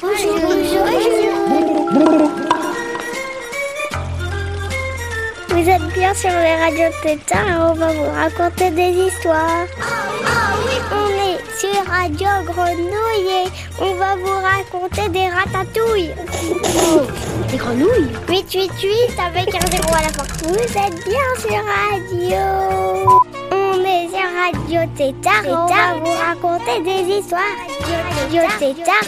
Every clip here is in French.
Bonjour, bonjour. Vous êtes bien sur les radios Tétard et on va vous raconter des histoires. Ah oui, on est sur Radio Grenouille et on va vous raconter des ratatouilles. Des grenouilles 888 avec un zéro à la fin. Vous êtes bien sur Radio. Radio Tétard on va vous raconter des histoires. Radio Tétard.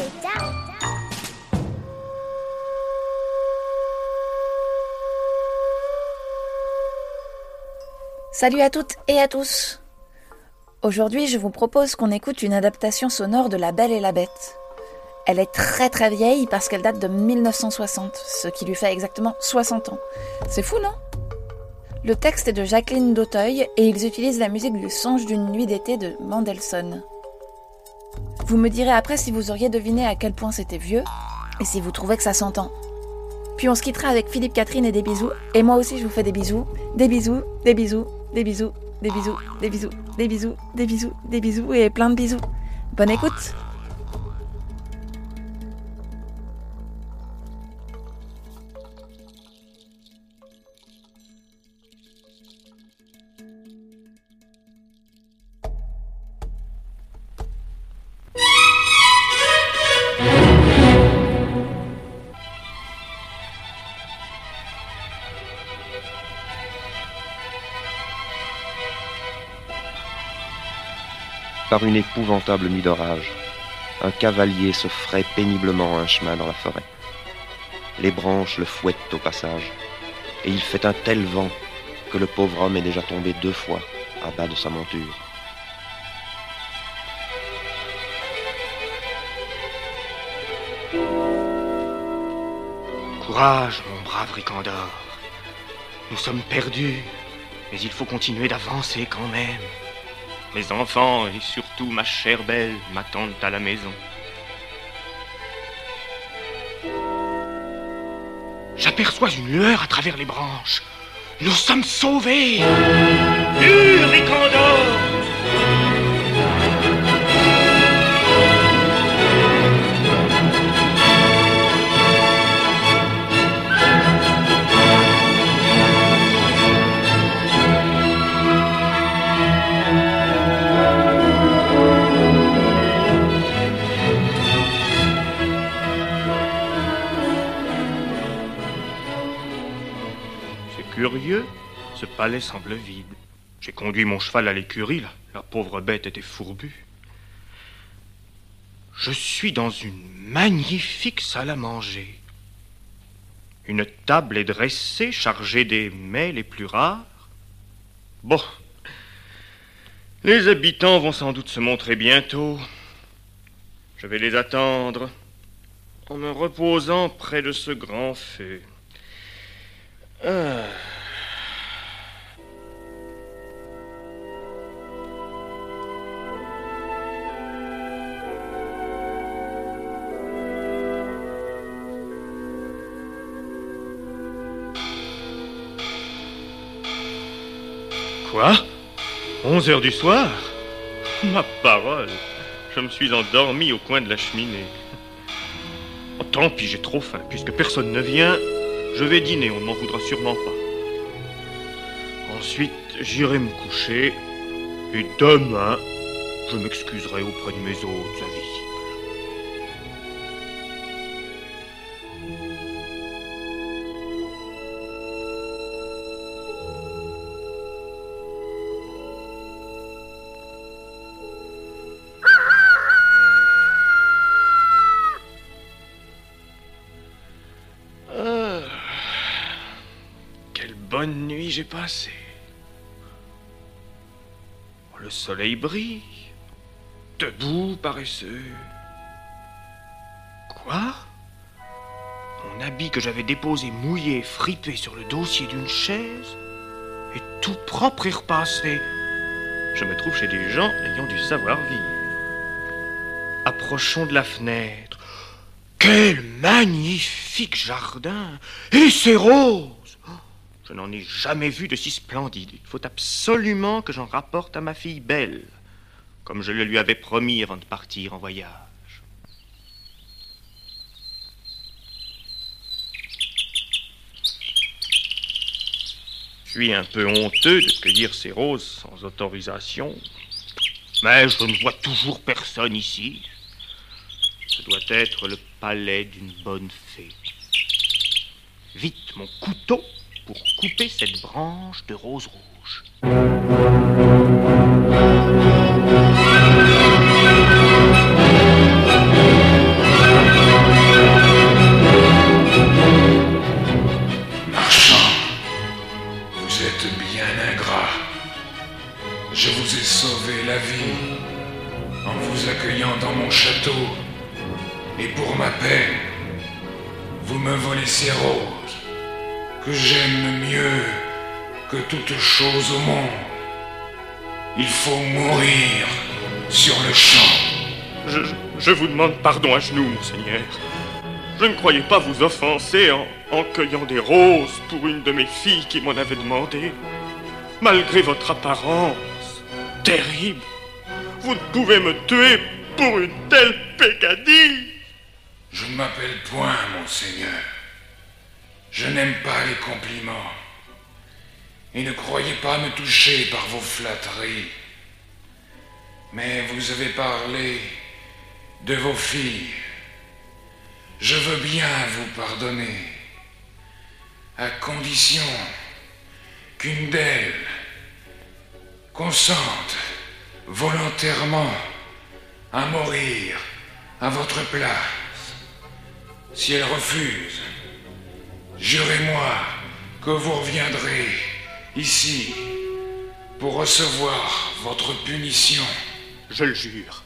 Salut à toutes et à tous Aujourd'hui, je vous propose qu'on écoute une adaptation sonore de La Belle et la Bête. Elle est très très vieille parce qu'elle date de 1960, ce qui lui fait exactement 60 ans. C'est fou, non? Le texte est de Jacqueline Dauteuil et ils utilisent la musique du Songe d'une nuit d'été de Mendelssohn. Vous me direz après si vous auriez deviné à quel point c'était vieux et si vous trouvez que ça s'entend. Puis on se quittera avec Philippe Catherine et des bisous. Et moi aussi, je vous fais des bisous. Des bisous, des bisous, des bisous, des bisous, des bisous, des bisous, des bisous, des bisous et plein de bisous. Bonne écoute Par une épouvantable nuit d'orage, un cavalier se fraie péniblement un chemin dans la forêt. Les branches le fouettent au passage, et il fait un tel vent que le pauvre homme est déjà tombé deux fois à bas de sa monture. Courage, mon brave Ricandor. Nous sommes perdus, mais il faut continuer d'avancer quand même. Mes enfants et surtout ma chère belle m'attendent à la maison. J'aperçois une lueur à travers les branches. Nous sommes sauvés. Palais semble vide. J'ai conduit mon cheval à l'écurie, là. La pauvre bête était fourbue. Je suis dans une magnifique salle à manger. Une table est dressée, chargée des mets les plus rares. Bon. Les habitants vont sans doute se montrer bientôt. Je vais les attendre en me reposant près de ce grand feu. Ah. Quoi 11 heures du soir Ma parole, je me suis endormi au coin de la cheminée. Oh, tant pis, j'ai trop faim. Puisque personne ne vient, je vais dîner, on ne m'en voudra sûrement pas. Ensuite, j'irai me coucher. Et demain, je m'excuserai auprès de mes hôtes invisibles. Bonne nuit j'ai passée. Le soleil brille. Debout, paresseux. Quoi? Mon habit que j'avais déposé mouillé, fripé sur le dossier d'une chaise est tout propre et repassé. Je me trouve chez des gens ayant du savoir-vivre. Approchons de la fenêtre. Quel magnifique jardin Et ces roses Je n'en ai jamais vu de si splendide. Il faut absolument que j'en rapporte à ma fille belle. comme je le lui avais promis avant de partir en voyage. Je suis un peu honteux de cueillir ces roses sans autorisation, mais je ne vois toujours personne ici. Ce doit être le palais d'une bonne fée. Vite mon couteau pour couper cette branche de rose rouge. Marchand, vous êtes bien ingrat. Je vous ai sauvé la vie en vous accueillant dans mon château. Et pour ma peine, vous me volez ces que j'aime mieux que toute chose au monde. Il faut mourir sur le champ. Je, je vous demande pardon à genoux, monseigneur. Je ne croyais pas vous offenser en, en cueillant des roses pour une de mes filles qui m'en avait demandé. Malgré votre apparence terrible, vous ne pouvez me tuer pour une telle peccadille. Je ne m'appelle point, monseigneur. Je n'aime pas les compliments. Et ne croyez pas me toucher par vos flatteries. Mais vous avez parlé de vos filles. Je veux bien vous pardonner, à condition qu'une d'elles consente volontairement à mourir à votre place. Si elle refuse, jurez-moi que vous reviendrez ici pour recevoir votre punition. Je le jure.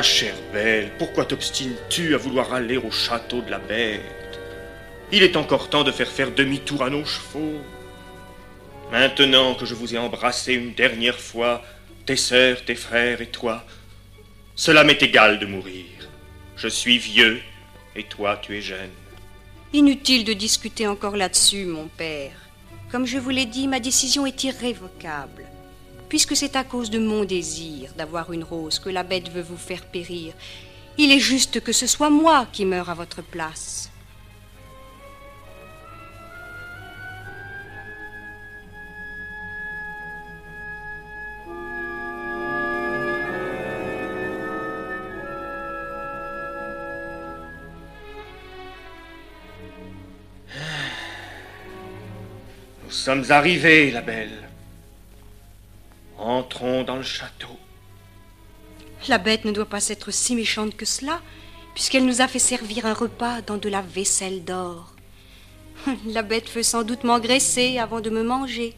Ma chère belle, pourquoi t'obstines-tu à vouloir aller au château de la bête? Il est encore temps de faire faire demi-tour à nos chevaux. Maintenant que je vous ai embrassé une dernière fois, tes sœurs, tes frères et toi, cela m'est égal de mourir. Je suis vieux et toi tu es jeune. Inutile de discuter encore là-dessus, mon père. Comme je vous l'ai dit, ma décision est irrévocable. Puisque c'est à cause de mon désir d'avoir une rose que la bête veut vous faire périr, il est juste que ce soit moi qui meure à votre place. Nous sommes arrivés, la belle. Dans le château. La bête ne doit pas être si méchante que cela, puisqu'elle nous a fait servir un repas dans de la vaisselle d'or. La bête veut sans doute m'engraisser avant de me manger.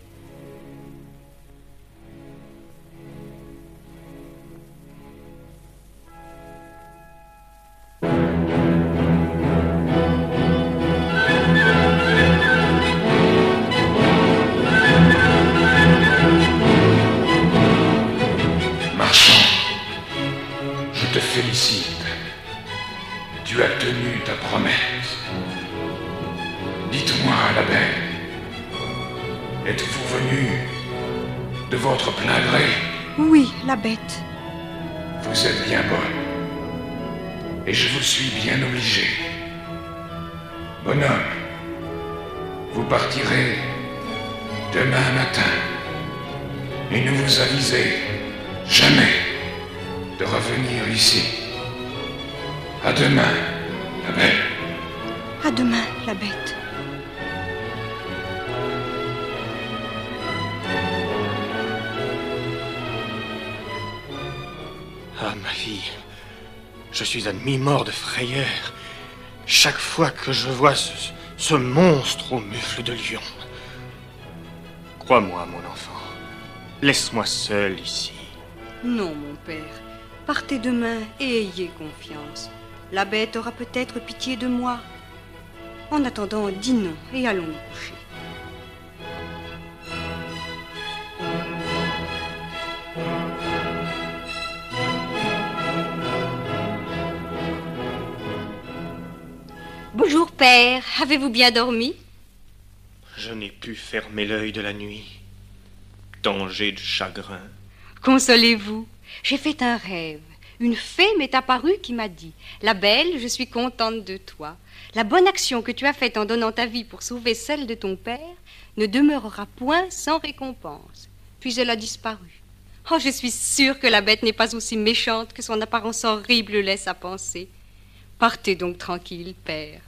La bête. Vous êtes bien bonne. Et je vous suis bien obligé. Bonhomme, vous partirez demain matin. Et ne vous avisez jamais de revenir ici. À demain, la belle. À demain, la bête. Ma fille, je suis à demi-mort de frayeur chaque fois que je vois ce, monstre au mufle de lion. Crois-moi, mon enfant, laisse-moi seul ici. Non, mon père. Partez demain et ayez confiance. La bête aura peut-être pitié de moi. En attendant, dis non et allons nous coucher. Père, avez-vous bien dormi? Je n'ai pu fermer l'œil de la nuit. Danger de chagrin. Consolez-vous, j'ai fait un rêve. Une fée m'est apparue qui m'a dit La belle, je suis contente de toi. La bonne action que tu as faite en donnant ta vie pour sauver celle de ton père ne demeurera point sans récompense. Puis elle a disparu. Oh, je suis sûre que la bête n'est pas aussi méchante que son apparence horrible laisse à penser. Partez donc tranquille, père.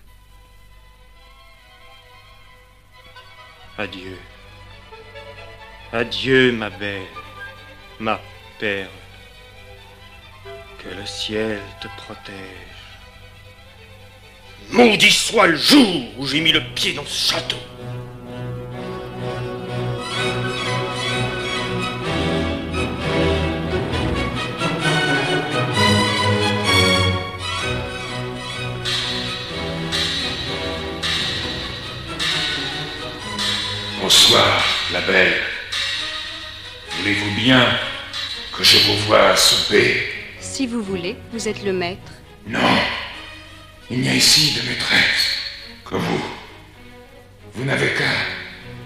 Adieu. Adieu, ma belle, ma perle. Que le ciel te protège. Maudit soit le jour où j'ai mis le pied dans ce château. Bonsoir, la belle. Voulez-vous bien que je vous voie à souper? Si vous voulez, vous êtes le maître. Non. Il n'y a ici de maîtresse que vous. Vous n'avez qu'à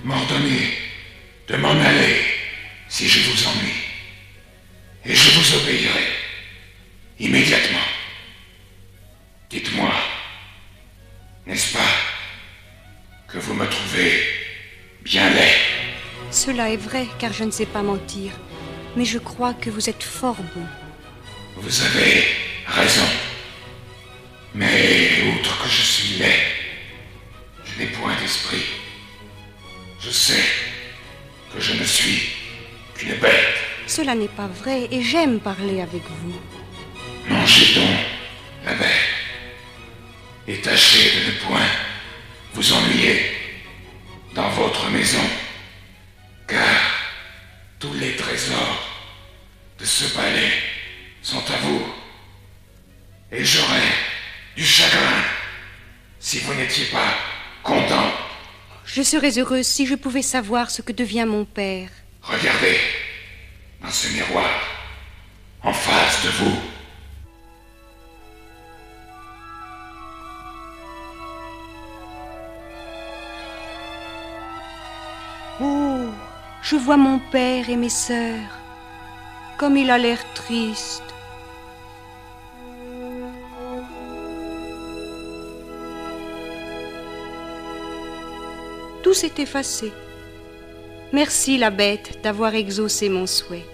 m'ordonner de m'en aller si je vous ennuie. Et je vous obéirai immédiatement. Dites-moi, n'est-ce pas que vous me trouvez bien laid Cela est vrai, car je ne sais pas mentir. Mais je crois que vous êtes fort bon. Vous avez raison. Mais outre que je suis laid, je n'ai point d'esprit. Je sais que je ne suis qu'une bête. Cela n'est pas vrai et j'aime parler avec vous. Mangez donc, la bête. Et tâchez de ne point vous ennuyer dans votre maison. Car tous les trésors de ce palais sont à vous. Et j'aurais du chagrin si vous n'étiez pas content. Je serais heureuse si je pouvais savoir ce que devient mon père. Regardez dans ce miroir, en face de vous. Je vois mon père et mes sœurs. Comme il a l'air triste. Tout s'est effacé. Merci la bête d'avoir exaucé mon souhait.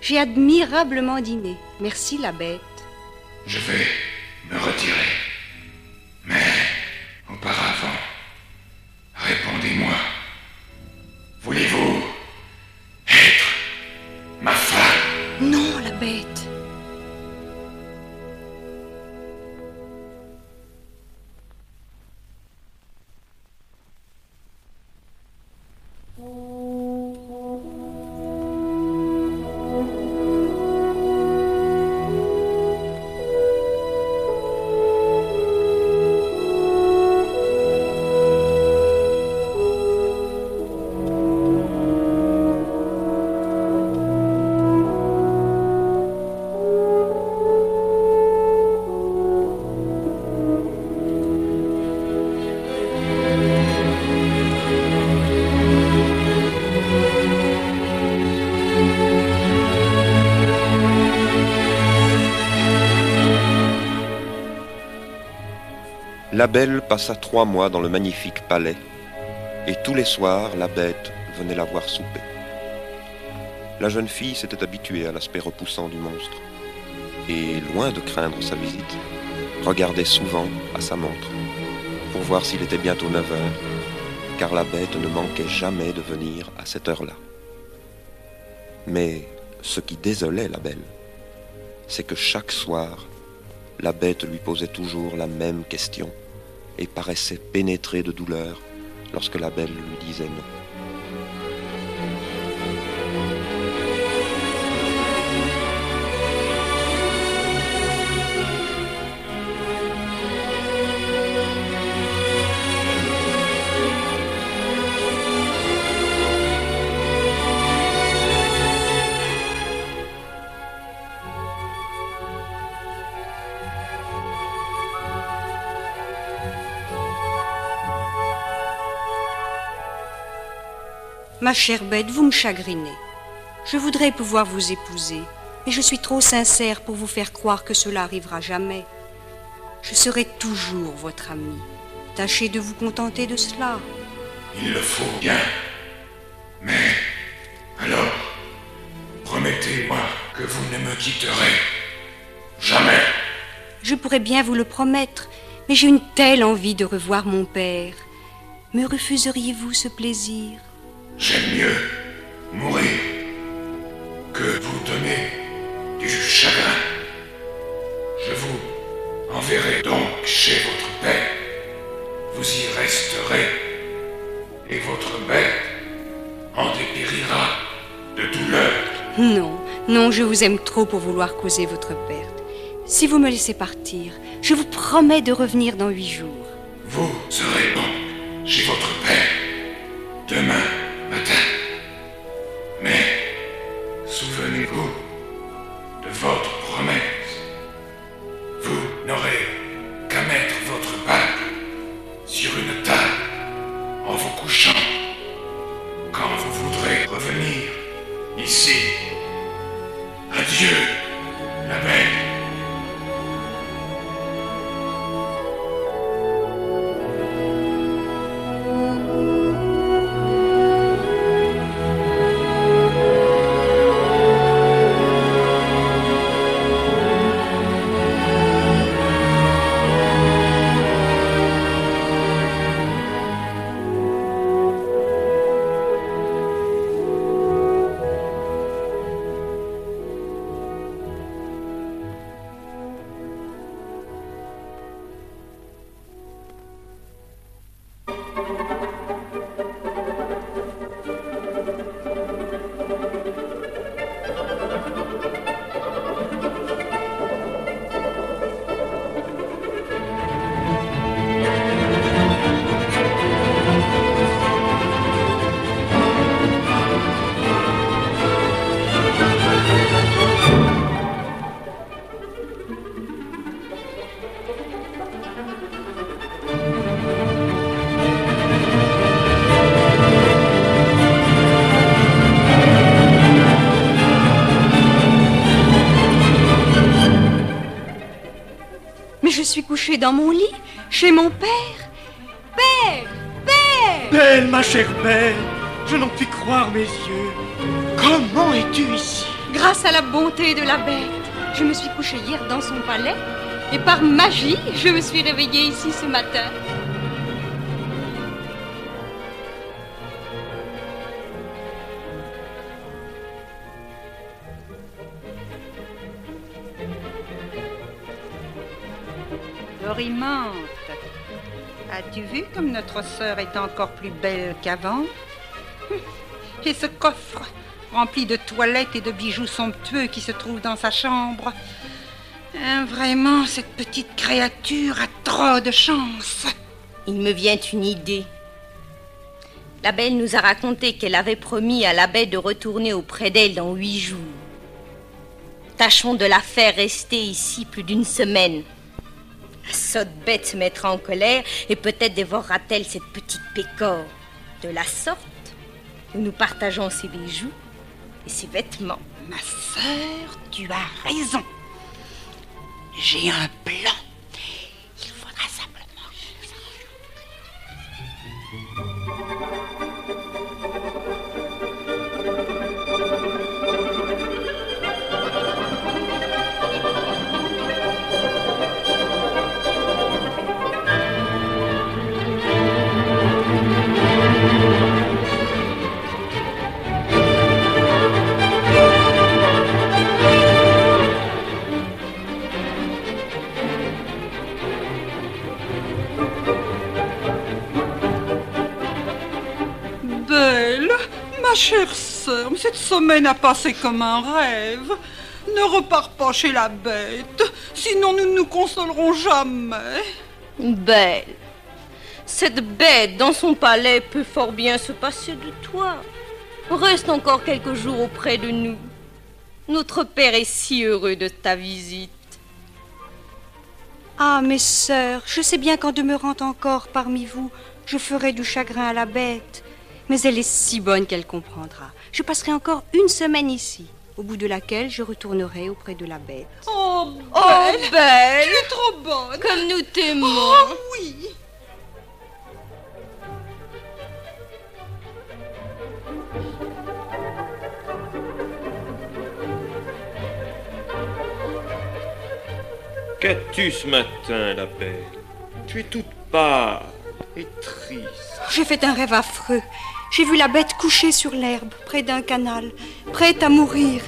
J'ai admirablement dîné. Merci la bête. Je vais me retirer. Belle passa trois mois dans le magnifique palais, et tous les soirs la bête venait la voir souper. La jeune fille s'était habituée à l'aspect repoussant du monstre, et loin de craindre sa visite, regardait souvent à sa montre, pour voir s'il était bientôt 9 heures, car la bête ne manquait jamais de venir à cette heure-là. Mais ce qui désolait la belle, c'est que chaque soir, la bête lui posait toujours la même question et paraissait pénétrée de douleur lorsque la belle lui disait non. Ma chère bête, vous me chagrinez. Je voudrais pouvoir vous épouser, mais je suis trop sincère pour vous faire croire que cela arrivera jamais. Je serai toujours votre amie. Tâchez de vous contenter de cela. Il le faut bien. Mais alors, promettez-moi que vous ne me quitterez jamais. Je pourrais bien vous le promettre, mais j'ai une telle envie de revoir mon père. Me refuseriez-vous ce plaisir? J'aime mieux mourir que vous donner du chagrin. Je vous enverrai donc chez votre père. Vous y resterez et votre bête en dépérira de douleur. Non, non, je vous aime trop pour vouloir causer votre perte. Si vous me laissez partir, je vous promets de revenir dans huit jours. Vous serez donc chez votre père demain ici. Adieu, couchée dans mon lit, chez mon père. Père Père Belle, ma chère Belle, je n'en puis croire mes yeux. Comment es-tu ici? Grâce à la bonté de la bête, je me suis couchée hier dans son palais et par magie, je me suis réveillée ici ce matin. As-tu vu comme notre sœur est encore plus belle qu'avant? Et ce coffre rempli de toilettes et de bijoux somptueux qui se trouve dans sa chambre? Hein, Vraiment, cette petite créature a trop de chance. Il me vient une idée. La belle nous a raconté qu'elle avait promis à l'abbé de retourner auprès d'elle dans huit jours. Tâchons de la faire rester ici plus d'une semaine. Sotte bête se mettra en colère et peut-être dévorera-t-elle cette petite pécore. De la sorte, nous nous partageons ses bijoux et ses vêtements. Ma sœur, tu as raison. J'ai un plan. Semaine a passé comme un rêve. Ne repars pas chez la bête, sinon nous ne nous consolerons jamais. Belle. Cette bête dans son palais peut fort bien se passer de toi. Reste encore quelques jours auprès de nous. Notre père est si heureux de ta visite. Ah, mes sœurs, je sais bien qu'en demeurant encore parmi vous, je ferai du chagrin à la bête. Mais elle est si bonne qu'elle comprendra. Je passerai encore une semaine ici, au bout de laquelle je retournerai auprès de la bête. Oh, Oh, belle Tu es trop bonne Comme nous t'aimons Oh oui Qu'as-tu ce matin, la belle Tu es toute pâle et triste. J'ai fait un rêve affreux. J'ai vu la bête couchée sur l'herbe, près d'un canal, prête à mourir,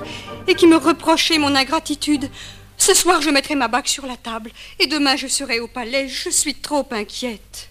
et qui me reprochait mon ingratitude. Ce soir, je mettrai ma bague sur la table, et demain, je serai au palais. Je suis trop inquiète.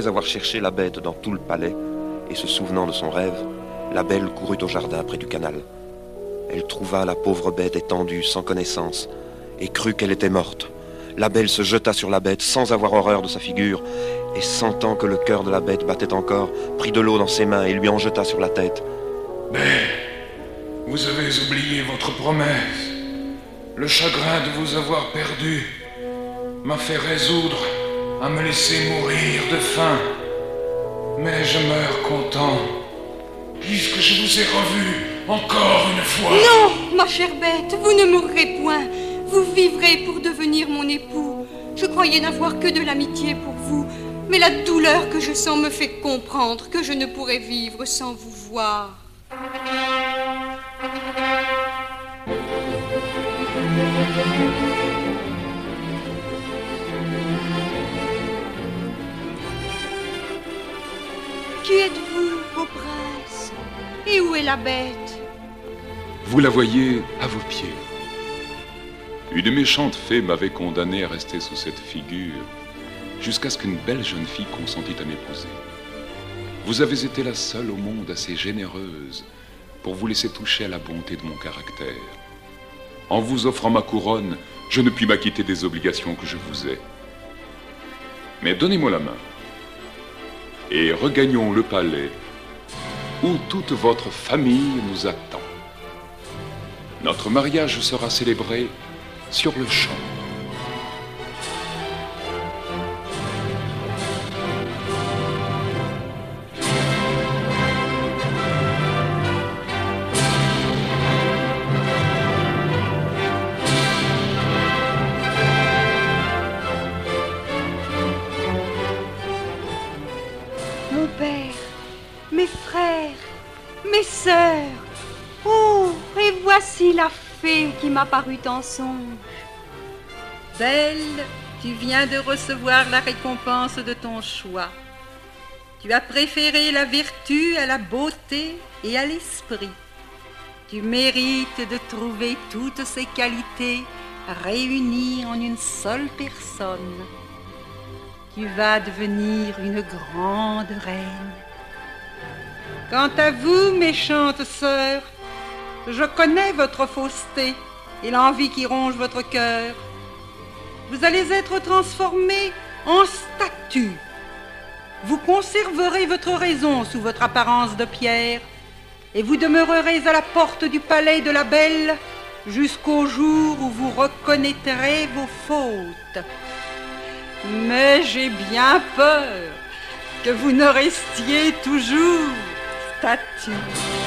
Après avoir cherché la bête dans tout le palais, et se souvenant de son rêve, la belle courut au jardin près du canal. Elle trouva la pauvre bête étendue, sans connaissance, et crut qu'elle était morte. La belle se jeta sur la bête sans avoir horreur de sa figure, et sentant que le cœur de la bête battait encore, prit de l'eau dans ses mains et lui en jeta sur la tête. Belle, vous avez oublié votre promesse. Le chagrin de vous avoir perdu m'a fait résoudre à me laisser mourir de faim. Mais je meurs content, puisque je vous ai revu encore une fois. Non, ma chère bête, vous ne mourrez point. Vous vivrez pour devenir mon époux. Je croyais n'avoir que de l'amitié pour vous, mais la douleur que je sens me fait comprendre que je ne pourrais vivre sans vous voir. Qui êtes-vous, beau prince Et où est la bête Vous la voyez à vos pieds. Une méchante fée m'avait condamné à rester sous cette figure jusqu'à ce qu'une belle jeune fille consentît à m'épouser. Vous avez été la seule au monde assez généreuse pour vous laisser toucher à la bonté de mon caractère. En vous offrant ma couronne, je ne puis m'acquitter des obligations que je vous ai. Mais donnez-moi la main et regagnons le palais où toute votre famille nous attend. Notre mariage sera célébré sur le champ. Qui m'apparut en songe. Belle, tu viens de recevoir la récompense de ton choix. Tu as préféré la vertu à la beauté et à l'esprit. Tu mérites de trouver toutes ces qualités réunies en une seule personne. Tu vas devenir une grande reine. Quant à vous, méchante sœur, je connais votre fausseté et l'envie qui ronge votre cœur. Vous allez être transformée en statue. Vous conserverez votre raison sous votre apparence de pierre et vous demeurerez à la porte du palais de la belle jusqu'au jour où vous reconnaîtrez vos fautes. Mais j'ai bien peur que vous ne restiez toujours statue.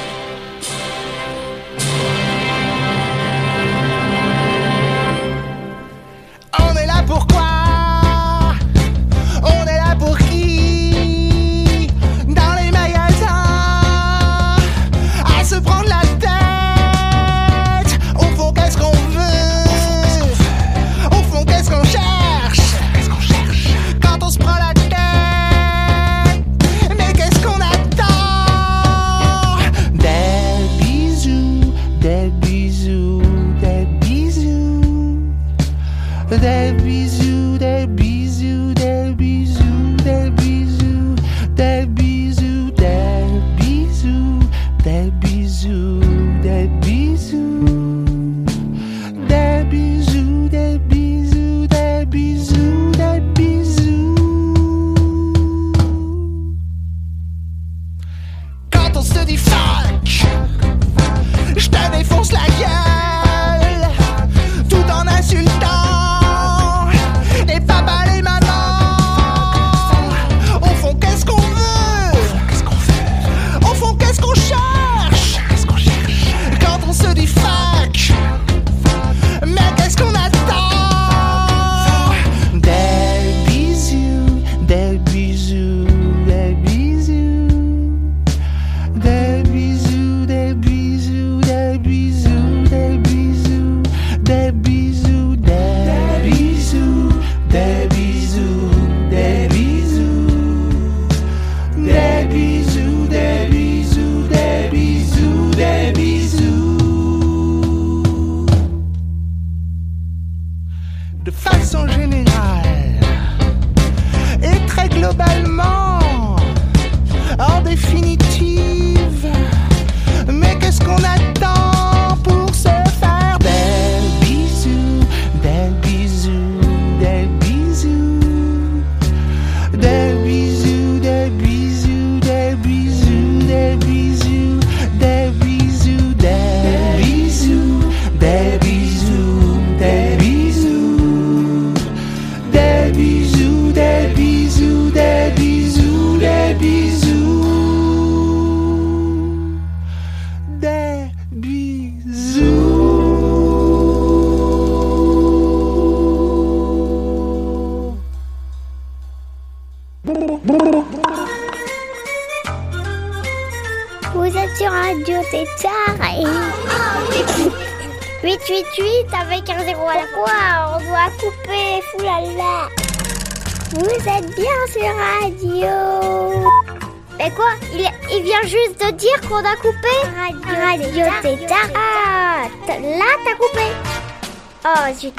Radio,